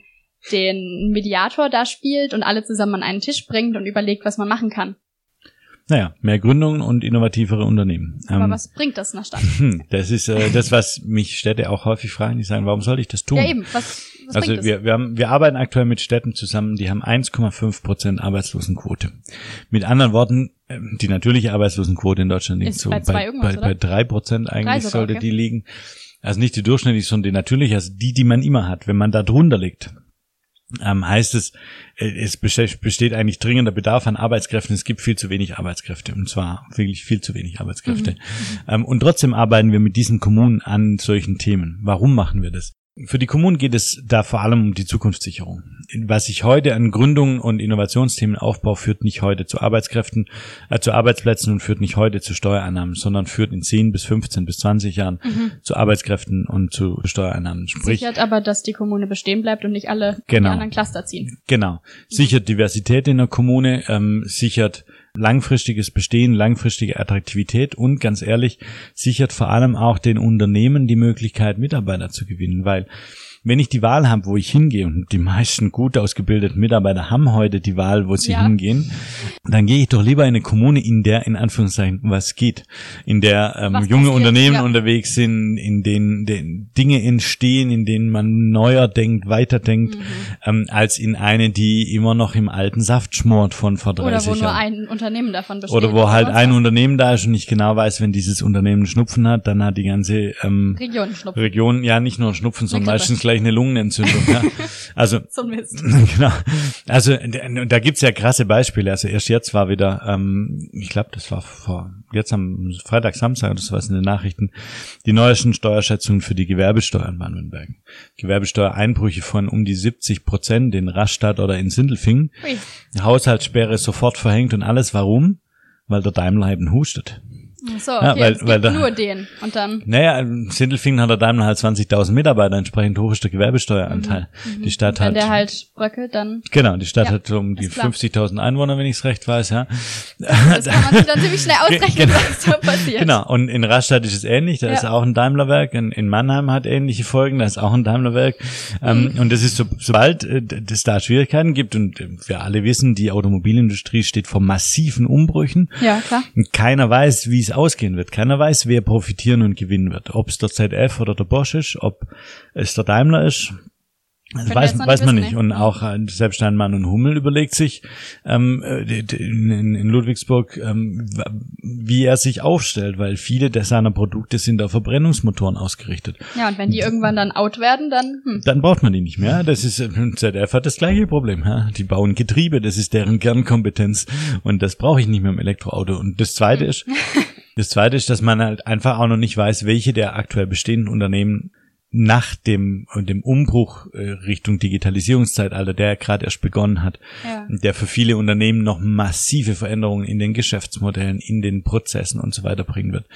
den Mediator da spielt und alle zusammen an einen Tisch bringt und überlegt, was man machen kann? Naja, mehr Gründungen und innovativere Unternehmen. Aber Ähm, was bringt das einer Stadt? Das ist äh, das, was mich Städte auch häufig fragen. Die sagen, warum soll ich das tun? Ja eben, was, was also bringt wir, wir, haben, wir arbeiten aktuell mit Städten zusammen, die haben 1,5 Prozent Arbeitslosenquote. Mit anderen Worten, ähm, die natürliche Arbeitslosenquote in Deutschland liegt Ist so bei bei, bei, bei Prozent eigentlich sogar, sollte okay. die liegen. Also nicht die durchschnittliche, sondern die natürliche, also die, die man immer hat. Wenn man da drunter liegt, ähm, heißt es, äh, es beste- besteht eigentlich dringender Bedarf an Arbeitskräften. Es gibt viel zu wenig Arbeitskräfte und zwar wirklich viel zu wenig Arbeitskräfte. Ähm, und trotzdem arbeiten wir mit diesen Kommunen an solchen Themen. Warum machen wir das? Für die Kommunen geht es da vor allem um die Zukunftssicherung. Was sich heute an Gründungen und Innovationsthemen aufbaut, führt nicht heute zu Arbeitskräften, äh, zu Arbeitsplätzen und führt nicht heute zu Steuereinnahmen, sondern führt in 10 bis 15 bis 20 Jahren mhm. zu Arbeitskräften und zu Steuereinnahmen. Sprich, Sichert aber, dass die Kommune bestehen bleibt und nicht alle genau, anderen Cluster ziehen. Genau. Sichert Diversität in der Kommune, ähm, sichert langfristiges Bestehen, langfristige Attraktivität und ganz ehrlich, sichert vor allem auch den Unternehmen die Möglichkeit, Mitarbeiter zu gewinnen, weil wenn ich die Wahl habe, wo ich hingehe, und die meisten gut ausgebildeten Mitarbeiter haben heute die Wahl, wo sie ja. hingehen, dann gehe ich doch lieber in eine Kommune, in der in Anführungszeichen was geht, in der ähm, junge Unternehmen ja. unterwegs sind, in denen, denen Dinge entstehen, in denen man neuer denkt, weiterdenkt, mhm. ähm, als in eine, die immer noch im alten Saft schmort von vor 30 Jahren. Oder wo nur ein Unternehmen davon besteht. Oder wo halt ein Unternehmen da ist und ich genau weiß, wenn dieses Unternehmen Schnupfen hat, dann hat die ganze ähm, Region Schnupfen. Region, ja nicht nur Schnupfen, sondern meistens gleich eine Lungenentzündung. Ja. Also genau. Also da gibt's ja krasse Beispiele. Also erst jetzt war wieder, ähm, ich glaube, das war vor jetzt am Freitag, Samstag, das war in den Nachrichten, die neuesten Steuerschätzungen für die Gewerbesteuer in Baden-Württemberg. Gewerbesteuereinbrüche von um die 70 Prozent in Rastatt oder in Sindelfingen. Haushaltssperre sofort verhängt und alles. Warum? Weil der Daimler eben hustet. So, okay, ja, weil, weil da, nur den und dann. Naja, Sindelfingen hat der Daimler halt 20.000 Mitarbeiter, entsprechend hoch ist der Gewerbesteueranteil. Mhm, die Stadt wenn hat. Wenn der halt bröckelt, dann. Genau, die Stadt ja, hat um die 50.000 Einwohner, wenn ich es recht weiß, ja. Das kann man sich dann ziemlich schnell ausrechnen, genau. was so passiert. Genau, und in Rastatt ist es ähnlich, da ja. ist auch ein Daimlerwerk, in, in, Mannheim hat ähnliche Folgen, da ist auch ein Daimlerwerk. Ähm, mhm. Und das ist so, sobald äh, es da Schwierigkeiten gibt, und wir alle wissen, die Automobilindustrie steht vor massiven Umbrüchen. Ja, klar. Und keiner weiß, wie es ausgehen wird. Keiner weiß, wer profitieren und gewinnen wird. Ob es der ZF oder der Bosch ist, ob es der Daimler ist, das weiß, weiß man nicht. nicht. Und auch äh, selbst Steinmann und Hummel überlegt sich ähm, äh, in, in Ludwigsburg, ähm, wie er sich aufstellt, weil viele der seiner Produkte sind auf Verbrennungsmotoren ausgerichtet. Ja, und wenn die irgendwann dann out werden, dann hm. dann braucht man die nicht mehr. Das ist äh, ZF hat das gleiche Problem. Ja? Die bauen Getriebe, das ist deren Kernkompetenz und das brauche ich nicht mehr im Elektroauto. Und das Zweite hm. ist, das Zweite ist, dass man halt einfach auch noch nicht weiß, welche der aktuell bestehenden Unternehmen nach dem, dem Umbruch äh, Richtung Digitalisierungszeitalter, der gerade erst begonnen hat, ja. der für viele Unternehmen noch massive Veränderungen in den Geschäftsmodellen, in den Prozessen und so weiter bringen wird.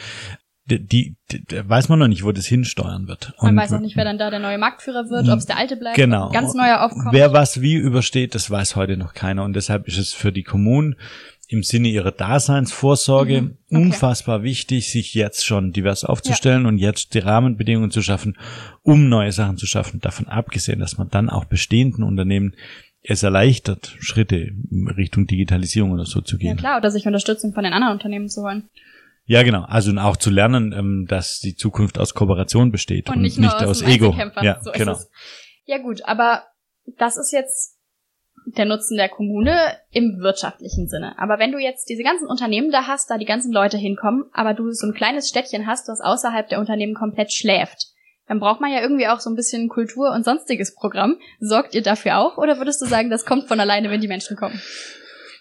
Die, die, die weiß man noch nicht, wo das hinsteuern wird. Man und weiß auch nicht, wer dann da der neue Marktführer wird, ob es der alte bleibt, genau. ganz neuer aufkommt. Wer was wie übersteht, das weiß heute noch keiner. Und deshalb ist es für die Kommunen im Sinne ihrer Daseinsvorsorge mhm. okay. unfassbar wichtig, sich jetzt schon divers aufzustellen ja. und jetzt die Rahmenbedingungen zu schaffen, um neue Sachen zu schaffen. Davon abgesehen, dass man dann auch bestehenden Unternehmen es erleichtert, Schritte Richtung Digitalisierung oder so zu gehen. Ja klar, oder sich Unterstützung von den anderen Unternehmen zu holen. Ja, genau. Also auch zu lernen, ähm, dass die Zukunft aus Kooperation besteht und, und nicht, nicht aus, aus Ego. Ja, so genau. Ja gut, aber das ist jetzt der Nutzen der Kommune im wirtschaftlichen Sinne. Aber wenn du jetzt diese ganzen Unternehmen da hast, da die ganzen Leute hinkommen, aber du so ein kleines Städtchen hast, das außerhalb der Unternehmen komplett schläft, dann braucht man ja irgendwie auch so ein bisschen Kultur und sonstiges Programm. Sorgt ihr dafür auch oder würdest du sagen, das kommt von alleine, wenn die Menschen kommen?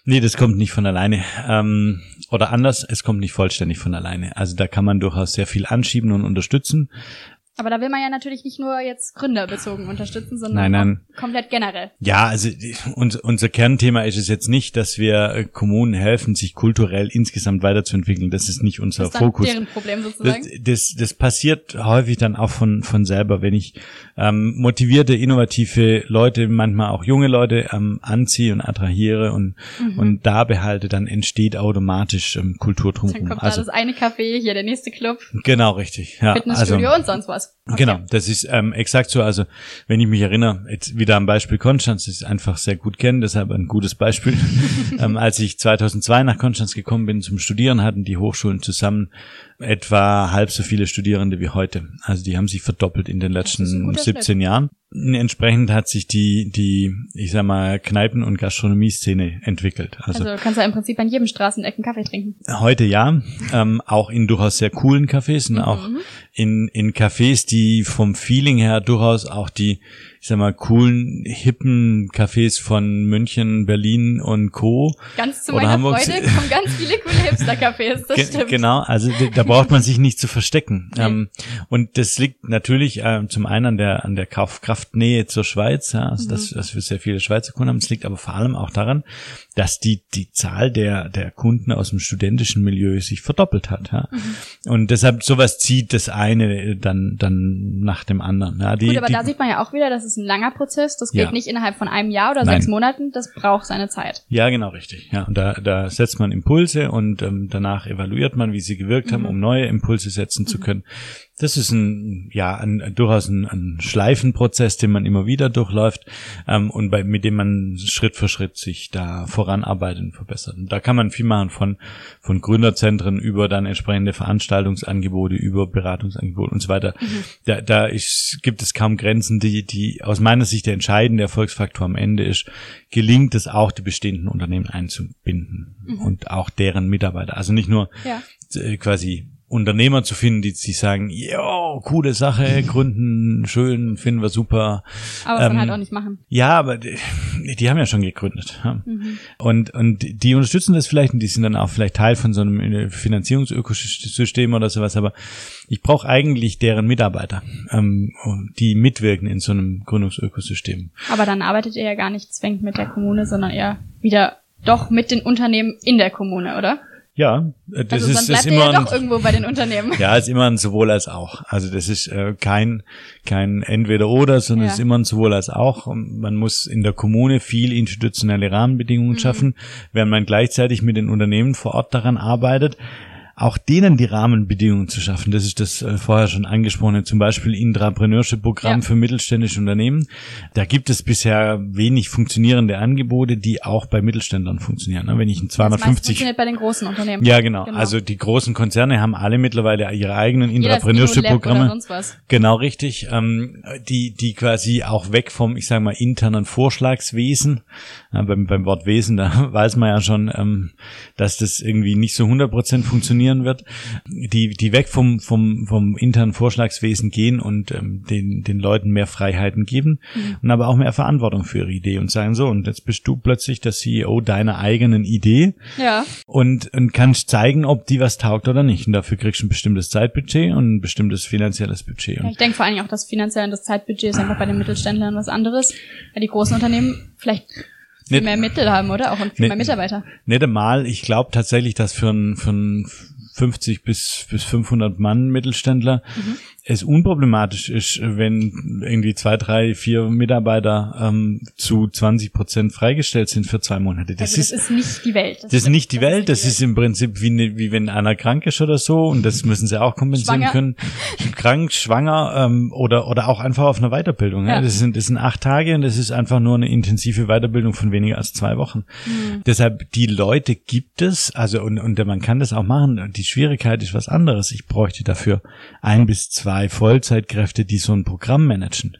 Nee, das kommt nicht von alleine. Ähm, oder anders, es kommt nicht vollständig von alleine. Also da kann man durchaus sehr viel anschieben und unterstützen. Aber da will man ja natürlich nicht nur jetzt gründerbezogen unterstützen, sondern nein, nein. komplett generell. Ja, also unser, unser Kernthema ist es jetzt nicht, dass wir äh, Kommunen helfen, sich kulturell insgesamt weiterzuentwickeln. Das ist nicht unser das ist Fokus. Deren Problem sozusagen. Das, das, das passiert häufig dann auch von, von selber, wenn ich ähm, motivierte, innovative Leute, manchmal auch junge Leute ähm, anziehe und attrahiere und, mhm. und da behalte, dann entsteht automatisch ähm, Kultur drumherum. Dann kommt also, da das eine Café, hier der nächste Club. Genau, richtig. Ja, Fitnessstudio also, und sonst was. Okay. Genau, das ist ähm, exakt so. Also wenn ich mich erinnere, jetzt wieder am Beispiel Konstanz, das ich einfach sehr gut kenne, deshalb ein gutes Beispiel. ähm, als ich 2002 nach Konstanz gekommen bin zum Studieren, hatten die Hochschulen zusammen etwa halb so viele Studierende wie heute. Also die haben sich verdoppelt in den letzten 17 Schnitt. Jahren. Entsprechend hat sich die, die, ich sag mal, Kneipen- und Gastronomie-Szene entwickelt. Also, also kannst du im Prinzip an jedem Straßenecken Kaffee trinken. Heute ja, ähm, auch in durchaus sehr coolen Cafés und mhm. auch in, in Cafés, die vom Feeling her durchaus auch die, ich sag mal, coolen, hippen Cafés von München, Berlin und Co. Ganz zu Oder meiner Hamburg- Freude kommen ganz viele coole Hipster-Cafés, das stimmt. Genau, also da braucht man sich nicht zu verstecken. Ähm, und das liegt natürlich ähm, zum einen an der an der Kaufkraftnähe zur Schweiz, ja, also Mhm. dass, dass wir sehr viele Schweizer Kunden haben. Es liegt aber vor allem auch daran, dass die die Zahl der der Kunden aus dem studentischen Milieu sich verdoppelt hat. Ja. Mhm. Und deshalb sowas zieht das eine dann dann nach dem anderen. Ja. Die, Gut, aber die, da sieht man ja auch wieder, das ist ein langer Prozess. Das geht Ja. nicht innerhalb von einem Jahr oder Nein. sechs Monaten. Das braucht seine Zeit. Ja, genau, richtig. Ja, und da, da setzt man Impulse und ähm, danach evaluiert man, wie sie gewirkt haben, um neue Impulse setzen zu können. Das ist ein, ja, ein, durchaus ein, ein Schleifenprozess, den man immer wieder durchläuft ähm, und bei, mit dem man Schritt für Schritt sich da voranarbeitet und verbessert. Und da kann man viel machen von, von Gründerzentren über dann entsprechende Veranstaltungsangebote, über Beratungsangebote und so weiter. Da, da ist, gibt es kaum Grenzen, die, die aus meiner Sicht der entscheidende Erfolgsfaktor am Ende ist, gelingt es auch, die bestehenden Unternehmen einzubinden und auch deren Mitarbeiter. Also nicht nur Ja. äh, quasi Unternehmer zu finden, die sich sagen, jo, coole Sache, gründen, schön, finden wir super. Aber dann Ähm, halt auch nicht machen. Ja, aber die, die haben ja schon gegründet. Mhm. Und, und die unterstützen das vielleicht und die sind dann auch vielleicht Teil von so einem äh, Finanzierungsökosystem oder sowas, aber ich brauche eigentlich deren Mitarbeiter, ähm, die mitwirken in so einem Gründungsökosystem. Aber dann arbeitet ihr ja gar nicht zwingend mit der Kommune, sondern eher wieder doch mit den Unternehmen in der Kommune, oder? Ja, äh, das also ist ist immer ja ein, irgendwo bei den Unternehmen. Ja, ist immer ein sowohl als auch. Also das ist äh, kein kein entweder oder, sondern Ja. es ist immer ein sowohl als auch. Und Man muss in der Kommune viel institutionelle Rahmenbedingungen schaffen, während man gleichzeitig mit den Unternehmen vor Ort daran arbeitet, auch denen die Rahmenbedingungen zu schaffen. Das ist das äh, vorher schon angesprochene, zum Beispiel Intrapreneurship-Programm Ja. für mittelständische Unternehmen. Da gibt es bisher wenig funktionierende Angebote, die auch bei Mittelständlern funktionieren. ne? Wenn ich ein Das meiste 250 funktioniert bei den großen Unternehmen. ja, genau. Also die großen Konzerne haben alle mittlerweile ihre eigenen Intrapreneurship-Programme. Genau richtig, ähm, die die quasi auch weg vom, ich sage mal, internen Vorschlagswesen. Ja, beim, beim Wort Wesen, da weiß man ja schon, ähm, dass das irgendwie nicht so 100% funktionieren wird. Die die weg vom vom vom internen Vorschlagswesen gehen und ähm, den den Leuten mehr Freiheiten geben und aber auch mehr Verantwortung für ihre Idee und sagen so und jetzt bist du plötzlich der CEO deiner eigenen Idee Ja. und, und kannst zeigen, ob die was taugt oder nicht. Und dafür kriegst du ein bestimmtes Zeitbudget und ein bestimmtes finanzielles Budget. ja. Ich denke vor allen Dingen auch, das finanzielle und das Zeitbudget ist einfach bei den Mittelständlern was anderes, weil die großen Unternehmen vielleicht viel Nicht- mehr Mittel haben, oder? Auch und viel Nee. mehr Mitarbeiter. nicht einmal, ich glaube tatsächlich, dass für einen für einen 50 bis, bis 500 Mann Mittelständler Mhm. Es unproblematisch ist, wenn irgendwie zwei, drei, vier Mitarbeiter ähm, zu 20 Prozent freigestellt sind für zwei Monate. Das also das ist ist nicht die Welt. Das ist nicht die Welt, das ist im Prinzip wie, ne, wie wenn einer krank ist oder so und das müssen sie auch kompensieren Schwanger. können. Krank, schwanger ähm, oder oder auch einfach auf einer Weiterbildung. Ja. Ja. Das, sind, das sind acht Tage und das ist einfach nur eine intensive Weiterbildung von weniger als zwei Wochen. Mhm. Deshalb, die Leute gibt es, also und, und man kann das auch machen. Die Schwierigkeit ist was anderes. Ich bräuchte dafür ein bis zwei Vollzeitkräfte, die so ein Programm managen.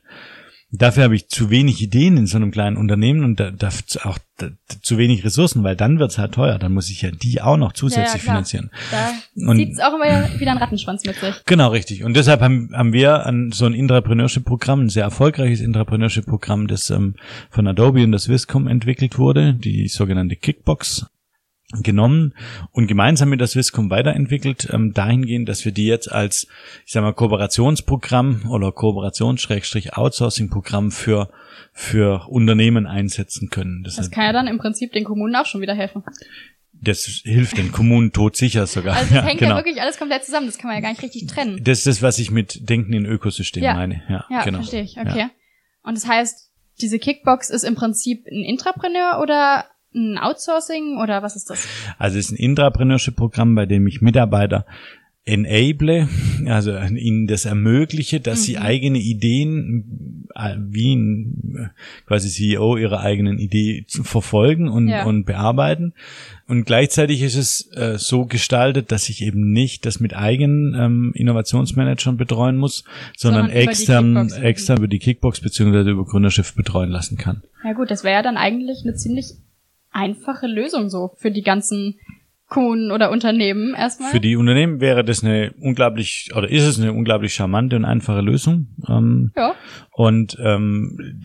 Dafür habe ich zu wenig Ideen in so einem kleinen Unternehmen und da, da auch da, zu wenig Ressourcen, weil dann wird's halt teuer. Dann muss ich ja die auch noch zusätzlich klar. finanzieren. Da Und- zieht es auch immer wieder einen Rattenschwanz mit sich. Genau, richtig. Und deshalb haben, haben wir an so ein Intrapreneurship-Programm, ein sehr erfolgreiches Intrapreneurship-Programm, das ähm, von Adobe und das Swisscom entwickelt wurde, die sogenannte Kickbox genommen und gemeinsam mit der Swisscom weiterentwickelt, ähm, dahingehend, dass wir die jetzt als, ich sag mal, Kooperationsprogramm oder Kooperations-Outsourcing-Programm für, für Unternehmen einsetzen können. Das, Das kann ja dann im Prinzip den Kommunen auch schon wieder helfen. das hilft den Kommunen todsicher sogar. Also das Ja, hängt genau. ja wirklich alles komplett zusammen. Das kann man ja gar nicht richtig trennen. Das ist das, was ich mit Denken in Ökosystem Ja. meine. Ja, Ja, genau. verstehe ich. Okay. Ja. Und das heißt, diese Kickbox ist im Prinzip ein Intrapreneur oder ein Outsourcing oder was ist das? Also es ist ein Intrapreneurship-Programm, bei dem ich Mitarbeiter enable, also ihnen das ermögliche, dass sie eigene Ideen äh, wie ein äh, quasi CEO ihre eigenen Idee verfolgen und, Ja. und bearbeiten. Und gleichzeitig ist es äh, so gestaltet, dass ich eben nicht das mit eigenen ähm, Innovationsmanagern betreuen muss, sondern, Sondern extern, extern über die Kickbox beziehungsweise über Gründerschiff betreuen lassen kann. Ja gut, das wäre ja dann eigentlich eine ziemlich einfache Lösung so für die ganzen Kommunen oder Unternehmen erstmal? Für die Unternehmen wäre das eine unglaublich, oder ist es eine unglaublich charmante und einfache Lösung. Ähm, ja. Und ähm,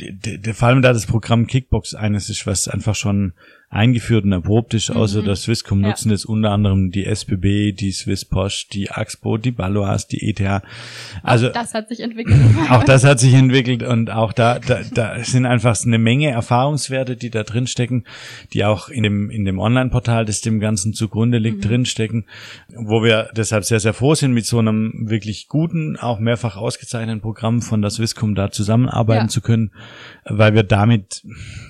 vor allem da das Programm Kickbox eines ist, was einfach schon eingeführt und erprobt ist, außer mhm. der Swisscom ja. nutzen das unter anderem die SBB, die Swisspost, die Axpo, die Balois, die ETH. Also auch das hat sich entwickelt. auch das hat sich entwickelt und auch da, da, da sind einfach eine Menge Erfahrungswerte, die da drin stecken, die auch in dem in dem Online-Portal, das dem Ganzen zugrunde liegt, mhm. drin stecken, wo wir deshalb sehr sehr froh sind, mit so einem wirklich guten, auch mehrfach ausgezeichneten Programm von der Swisscom da zusammenarbeiten ja. zu können, weil wir damit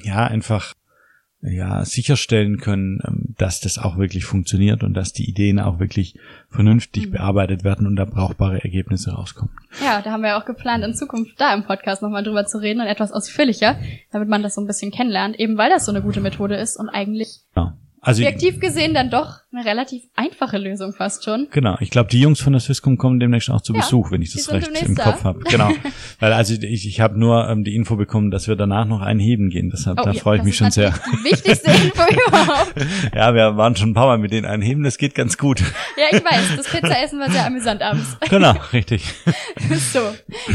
ja einfach ja, sicherstellen können, ähm, dass das auch wirklich funktioniert und dass die Ideen auch wirklich vernünftig mhm. bearbeitet werden und da brauchbare Ergebnisse rauskommen. Ja, da haben wir auch geplant, in Zukunft da im Podcast nochmal drüber zu reden und etwas ausführlicher, damit man das so ein bisschen kennenlernt, eben weil das so eine gute Methode ist und eigentlich ja. Also Objektiv gesehen dann doch eine relativ einfache Lösung fast schon. Genau, ich glaube, die Jungs von der Swisscom kommen demnächst auch zu ja, Besuch, wenn ich das recht im Kopf habe. Genau, weil also ich, ich habe nur ähm, die Info bekommen, dass wir danach noch einheben gehen. Deshalb oh, da ja, freue ich mich schon sehr. Die wichtigste Info überhaupt. ja, wir waren schon ein paar Mal mit denen einheben, das geht ganz gut. ja, ich weiß, das Pizzaessen war sehr amüsant abends. genau, richtig. so,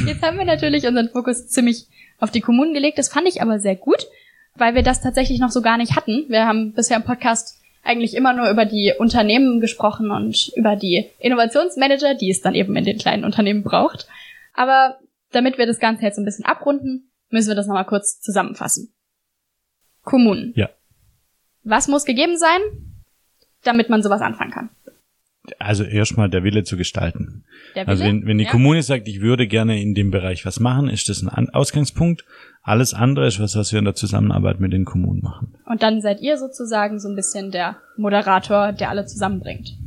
jetzt haben wir natürlich unseren Fokus ziemlich auf die Kommunen gelegt. Das fand ich aber sehr gut weil wir das tatsächlich noch so gar nicht hatten. Wir haben bisher im Podcast eigentlich immer nur über die Unternehmen gesprochen und über die Innovationsmanager, die es dann eben in den kleinen Unternehmen braucht. Aber damit wir das Ganze jetzt ein bisschen abrunden, müssen wir das nochmal kurz zusammenfassen. Kommunen. Ja. Was muss gegeben sein, damit man sowas anfangen kann? Also erstmal der Wille zu gestalten. Also Wille? Also wenn, wenn die ja. Kommune sagt, ich würde gerne in dem Bereich was machen, ist das ein Ausgangspunkt. Alles andere ist was, was wir in der Zusammenarbeit mit den Kommunen machen. Und dann seid ihr sozusagen so ein bisschen der Moderator, der alle zusammenbringt.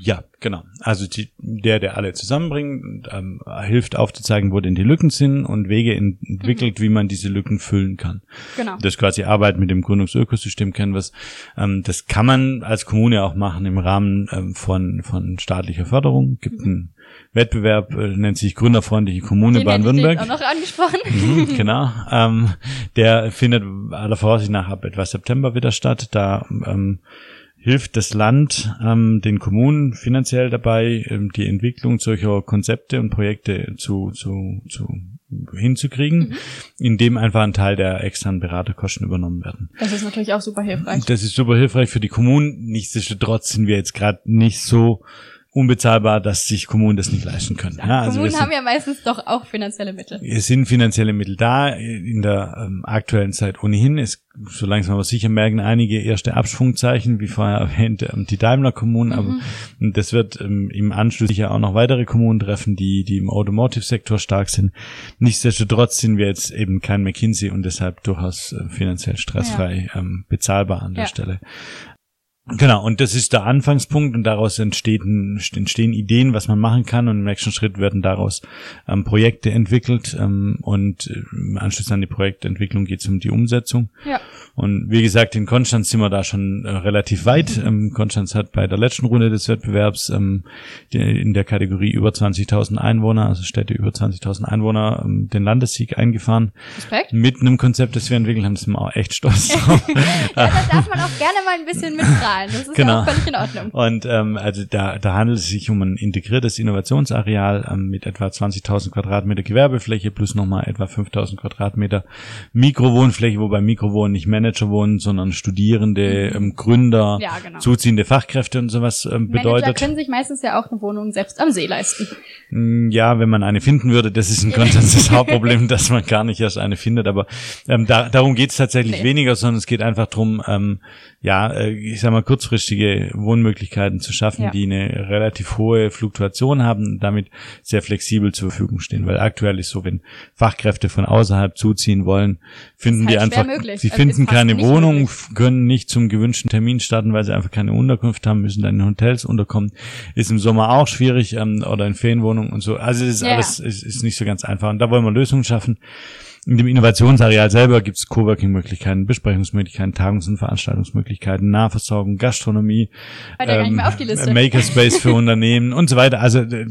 Ja, genau. Also die, der, der alle zusammenbringt, ähm, hilft aufzuzeigen, wo denn die Lücken sind und Wege entwickelt, mhm. wie man diese Lücken füllen kann. Genau. Das ist quasi Arbeit mit dem Gründungsökosystem Canvas. Ähm, das kann man als Kommune auch machen im Rahmen ähm, von, von staatlicher Förderung. Gibt mhm. einen Wettbewerb, äh, nennt sich Gründerfreundliche Kommune Baden-Württemberg. auch noch angesprochen. Mhm, genau. Ähm, der findet aller Voraussicht nach ab etwa September wieder statt. Da ähm, hilft das Land ähm, den Kommunen finanziell dabei, ähm, die Entwicklung solcher Konzepte und Projekte zu, zu, zu hinzukriegen, mhm. indem einfach ein Teil der externen Beraterkosten übernommen werden. Das ist natürlich auch super hilfreich. Das ist super hilfreich für die Kommunen. Nichtsdestotrotz sind wir jetzt gerade nicht so unbezahlbar, dass sich Kommunen das nicht leisten können. Ja, also Kommunen haben ja meistens doch auch finanzielle Mittel. Es sind finanzielle Mittel da, in der ähm, aktuellen Zeit ohnehin. Es, so langsam aber sicher merken einige erste Abschwungzeichen, wie vorher erwähnt, ähm, die Daimler Kommunen, mhm. aber das wird ähm, im Anschluss sicher auch noch weitere Kommunen treffen, die, die im Automotive-Sektor stark sind. Nichtsdestotrotz sind wir jetzt eben kein McKinsey und deshalb durchaus äh, finanziell stressfrei ja. ähm, bezahlbar an der ja. Stelle. Genau, und das ist der Anfangspunkt und daraus entstehen, entstehen Ideen, was man machen kann und im nächsten Schritt werden daraus ähm, Projekte entwickelt ähm, und äh, im Anschluss an die Projektentwicklung geht es um die Umsetzung. Ja. Und wie gesagt, in Konstanz sind wir da schon äh, relativ weit. Ähm, Konstanz hat bei der letzten Runde des Wettbewerbs ähm, die, in der Kategorie über 20.000 Einwohner, also Städte über 20.000 Einwohner, ähm, den Landessieg eingefahren. Respekt. Mit einem Konzept, das wir entwickelt haben, sind wir auch echt stolz drauf. ja, da darf man auch gerne mal ein bisschen mittragen zahlen. Das ist genau. ja auch völlig in Ordnung. Und ähm, also da, da handelt es sich um ein integriertes Innovationsareal ähm, mit etwa 20.000 Quadratmeter Gewerbefläche plus nochmal etwa 5.000 Quadratmeter Mikrowohnfläche, wobei Mikrowohnen nicht Manager wohnen, sondern Studierende, mhm. ähm, Gründer, ja, genau. zuziehende Fachkräfte und sowas ähm, bedeutet. Manager können sich meistens ja auch eine Wohnung selbst am See leisten. Mm, ja, wenn man eine finden würde, das ist ein Konsens das Hauptproblem, dass man gar nicht erst eine findet. Aber ähm, da, darum geht es tatsächlich nee. weniger, sondern es geht einfach drum, ähm, ja, äh, ich sag mal, kurzfristige Wohnmöglichkeiten zu schaffen, ja. die eine relativ hohe Fluktuation haben, damit sehr flexibel zur Verfügung stehen. Weil aktuell ist so, wenn Fachkräfte von außerhalb zuziehen wollen, finden halt die einfach, möglich. sie also finden keine Wohnung, können nicht zum gewünschten Termin starten, weil sie einfach keine Unterkunft haben, müssen dann in Hotels unterkommen. Ist im Sommer auch schwierig ähm, oder in Ferienwohnungen und so. Also es ist ja. alles ist, ist nicht so ganz einfach. Und da wollen wir Lösungen schaffen. In dem Innovationsareal selber gibt es Coworking-Möglichkeiten, Besprechungsmöglichkeiten, Tagungs- und Veranstaltungsmöglichkeiten, Nahversorgung, Gastronomie, ähm, Makerspace für Unternehmen und so weiter. Also äh,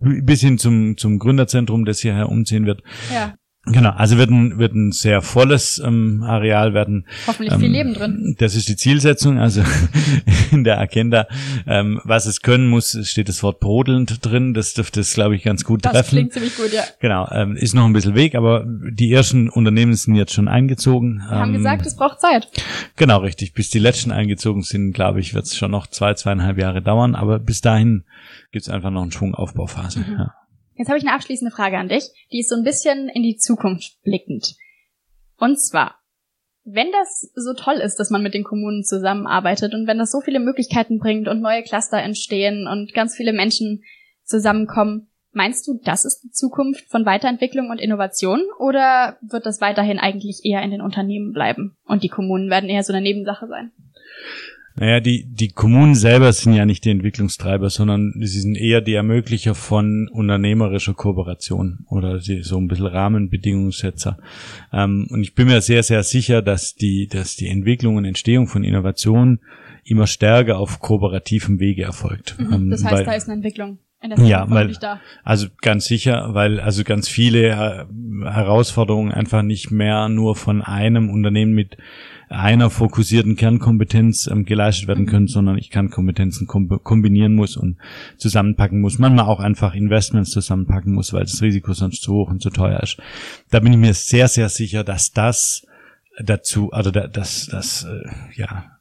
bis hin zum, zum Gründerzentrum, das hierher umziehen wird. Ja. Genau, also wird ein, wird ein sehr volles ähm, Areal werden. Hoffentlich viel Leben drin. Das ist die Zielsetzung, also in der Agenda. Ähm, was es können muss, steht das Wort brodelnd drin. Das dürfte es, glaube ich, ganz gut das treffen. klingt ziemlich gut, ja. Genau, ähm, ist noch ein bisschen Weg, aber die ersten Unternehmen sind jetzt schon eingezogen. Wir haben Ähm, gesagt, es braucht Zeit. Genau, richtig. Bis die letzten eingezogen sind, glaube ich, wird es schon noch zwei, zweieinhalb Jahre dauern. Aber bis dahin gibt's einfach noch einen Schwung Aufbauphase. Mhm. Ja. Jetzt habe ich eine abschließende Frage an dich, die ist so ein bisschen in die Zukunft blickend. Und zwar, wenn das so toll ist, dass man mit den Kommunen zusammenarbeitet und wenn das so viele Möglichkeiten bringt und neue Cluster entstehen und ganz viele Menschen zusammenkommen, meinst du, das ist die Zukunft von Weiterentwicklung und Innovation oder wird das weiterhin eigentlich eher in den Unternehmen bleiben und die Kommunen werden eher so eine Nebensache sein? Naja, die, die Kommunen selber sind ja nicht die Entwicklungstreiber, sondern sie sind eher die Ermöglicher von unternehmerischer Kooperation oder die, so ein bisschen Rahmenbedingungssetzer. Ähm, und ich bin mir sehr, sehr sicher, dass die, dass die Entwicklung und Entstehung von Innovationen immer stärker auf kooperativem Wege erfolgt. Ähm, Das heißt, weil- da ist eine Entwicklung Ja, weil-. Also ganz sicher, weil also ganz viele äh, Herausforderungen einfach nicht mehr nur von einem Unternehmen mit einer fokussierten Kernkompetenz ähm, geleistet werden können, sondern ich kann Kompetenzen kom kombinieren muss und zusammenpacken muss. Manchmal auch einfach Investments zusammenpacken muss, weil das Risiko sonst zu hoch und zu teuer ist. Da bin ich mir sehr, sehr sicher, dass das dazu, also da, dass, dass, äh, ja,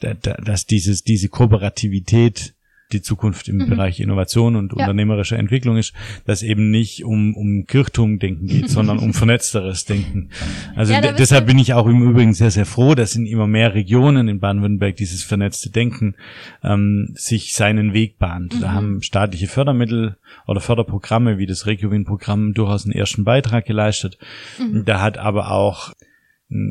da, da, dass dieses, diese Kooperativität die Zukunft im Bereich Innovation und Mhm. Ja. unternehmerischer Entwicklung ist, dass eben nicht um, um Kirchturmdenken geht, sondern um vernetzteres Denken. Also Ja, de- deshalb bin ich auch im Übrigen sehr, sehr froh, dass in immer mehr Regionen in Baden-Württemberg dieses vernetzte Denken ähm, sich seinen Weg bahnt. Mhm. Da haben staatliche Fördermittel oder Förderprogramme wie das Regiowin-Programm durchaus einen ersten Beitrag geleistet. Mhm. Da hat aber auch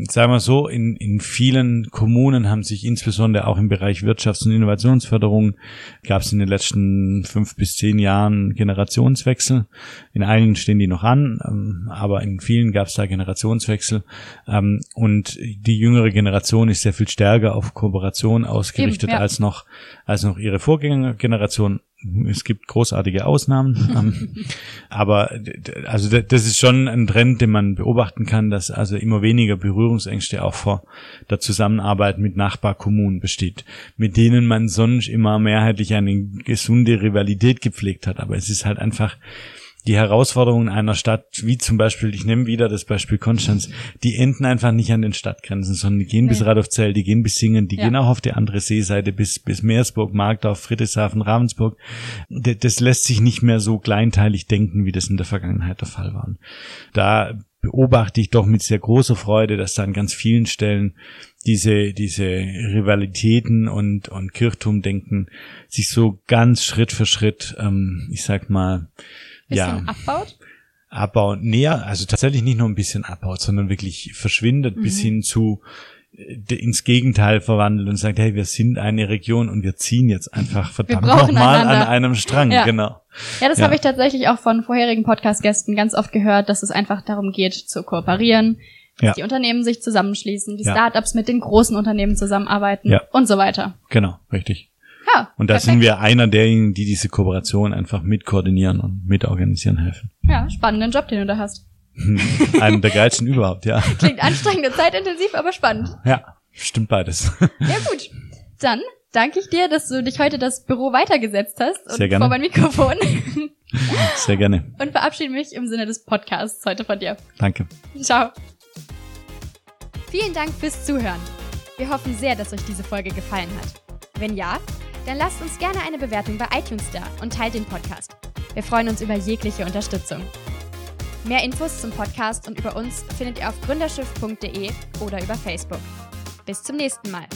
Sagen wir so, in, in vielen Kommunen haben sich insbesondere auch im Bereich Wirtschafts- und Innovationsförderung gab es in den letzten fünf bis zehn Jahren Generationswechsel. In einigen stehen die noch an, ähm, aber in vielen gab es da Generationswechsel. Ähm, und die jüngere Generation ist sehr viel stärker auf Kooperation ausgerichtet Eben, ja. als noch als noch ihre Vorgängergeneration. Es gibt großartige Ausnahmen, ähm, aber also das ist schon ein Trend, den man beobachten kann, dass also immer weniger Berührungsängste auch vor der Zusammenarbeit mit Nachbarkommunen besteht, mit denen man sonst immer mehrheitlich eine gesunde Rivalität gepflegt hat. Aber es ist halt einfach die Herausforderungen einer Stadt, wie zum Beispiel, ich nehme wieder das Beispiel Konstanz, die enden einfach nicht an den Stadtgrenzen, sondern die gehen bis Nee. Radolfzell, die gehen bis Singen, die Ja. gehen auch auf die andere Seeseite bis, bis Meersburg, Markdorf, Friedrichshafen, Ravensburg. D- Das lässt sich nicht mehr so kleinteilig denken, wie das in der Vergangenheit der Fall war. Da beobachte ich doch mit sehr großer Freude, dass da an ganz vielen Stellen diese, diese Rivalitäten und, und Kirchturmdenken sich so ganz Schritt für Schritt, ähm, ich sag mal, Bisschen ja, abbaut? abbaut, näher, also tatsächlich nicht nur ein bisschen abbaut, sondern wirklich verschwindet bis Mhm. hin zu äh, ins Gegenteil verwandelt und sagt, hey, wir sind eine Region und wir ziehen jetzt einfach verdammt nochmal an einem Strang, Ja. genau. Ja, das Ja. habe ich tatsächlich auch von vorherigen Podcast-Gästen ganz oft gehört, dass es einfach darum geht, zu kooperieren, dass Ja. die Unternehmen sich zusammenschließen, die Ja. Startups mit den großen Unternehmen zusammenarbeiten und so weiter. Genau, richtig. Und da perfekt. sind wir einer derjenigen, die diese Kooperation einfach mit koordinieren und mit organisieren helfen. Ja, spannenden Job, den du da hast. Einen der geilsten überhaupt, ja. Klingt anstrengend und zeitintensiv, aber spannend. Ja, stimmt beides. Ja, gut. Dann danke ich dir, dass du dich heute das Büro weitergesetzt hast und Sehr gerne. vor mein Mikrofon Sehr gerne. und verabschiede mich im Sinne des Podcasts heute von dir. Danke. Ciao. Vielen Dank fürs Zuhören. Wir hoffen sehr, dass euch diese Folge gefallen hat. Wenn ja, dann lasst uns gerne eine Bewertung bei iTunes da und teilt den Podcast. Wir freuen uns über jegliche Unterstützung. Mehr Infos zum Podcast und über uns findet ihr auf gründerschiff.de oder über Facebook. Bis zum nächsten Mal.